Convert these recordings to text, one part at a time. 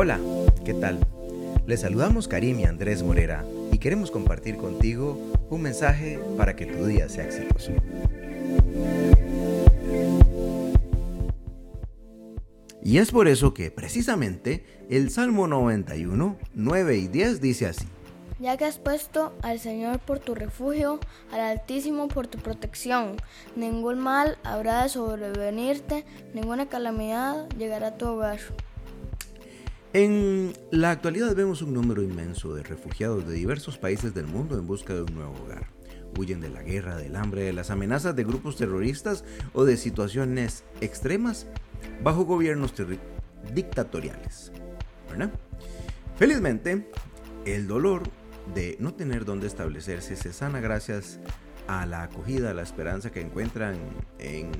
Hola, ¿qué tal? Les saludamos Karim y Andrés Morera y queremos compartir contigo un mensaje para que tu día sea exitoso. Y es por eso que precisamente el Salmo 91, 9 y 10 dice así. Ya que has puesto al Señor por tu refugio, al Altísimo por tu protección, ningún mal habrá de sobrevenirte, ninguna calamidad llegará a tu hogar. En la actualidad vemos un número inmenso de refugiados de diversos países del mundo en busca de un nuevo hogar. Huyen de la guerra, del hambre, de las amenazas de grupos terroristas o de situaciones extremas bajo gobiernos dictatoriales. Felizmente, el dolor de no tener dónde establecerse se sana gracias a la acogida, a la esperanza que encuentran en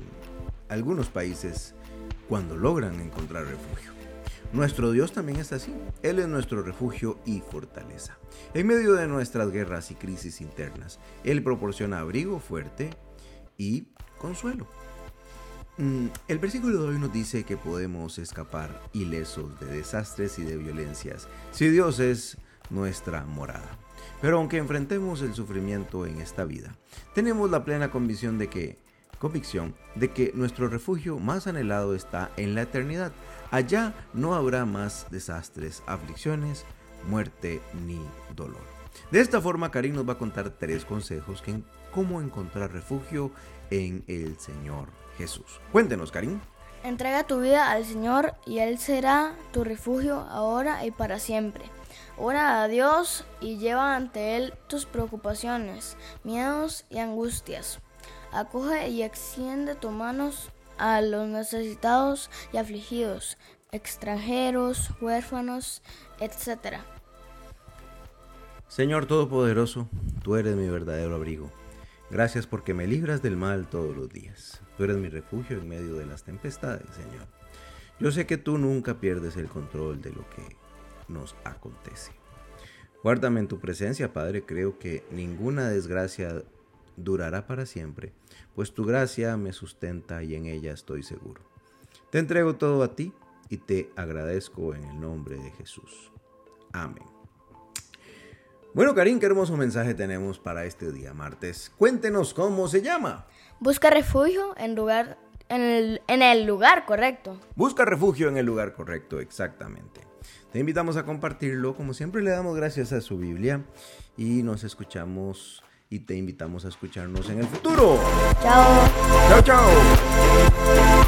algunos países cuando logran encontrar refugio. Nuestro Dios también es así. Él es nuestro refugio y fortaleza. En medio de nuestras guerras y crisis internas, Él proporciona abrigo fuerte y consuelo. Mm, el versículo de hoy nos dice que podemos escapar ilesos de desastres y de violencias si Dios es nuestra morada. Pero aunque enfrentemos el sufrimiento en esta vida, tenemos la plena convicción de que convicción de que nuestro refugio más anhelado está en la eternidad. Allá no habrá más desastres, aflicciones, muerte ni dolor. De esta forma, Karim nos va a contar tres consejos en cómo encontrar refugio en el Señor Jesús. Cuéntenos, Karim. Entrega tu vida al Señor y Él será tu refugio ahora y para siempre. Ora a Dios y lleva ante Él tus preocupaciones, miedos y angustias. Acoge y extiende tus manos a los necesitados y afligidos, extranjeros, huérfanos, etc. Señor Todopoderoso, tú eres mi verdadero abrigo. Gracias porque me libras del mal todos los días. Tú eres mi refugio en medio de las tempestades, Señor. Yo sé que tú nunca pierdes el control de lo que nos acontece. Guárdame en tu presencia, Padre. Creo que ninguna desgracia durará para siempre, pues tu gracia me sustenta y en ella estoy seguro. Te entrego todo a ti y te agradezco en el nombre de Jesús. Amén. Bueno, Karim, qué hermoso mensaje tenemos para este día martes. Cuéntenos cómo se llama. Busca refugio en, lugar, en, el, en el lugar correcto. Busca refugio en el lugar correcto, exactamente. Te invitamos a compartirlo. Como siempre, le damos gracias a su Biblia y nos escuchamos y te invitamos a escucharnos en el futuro. Chao. Chao, chao.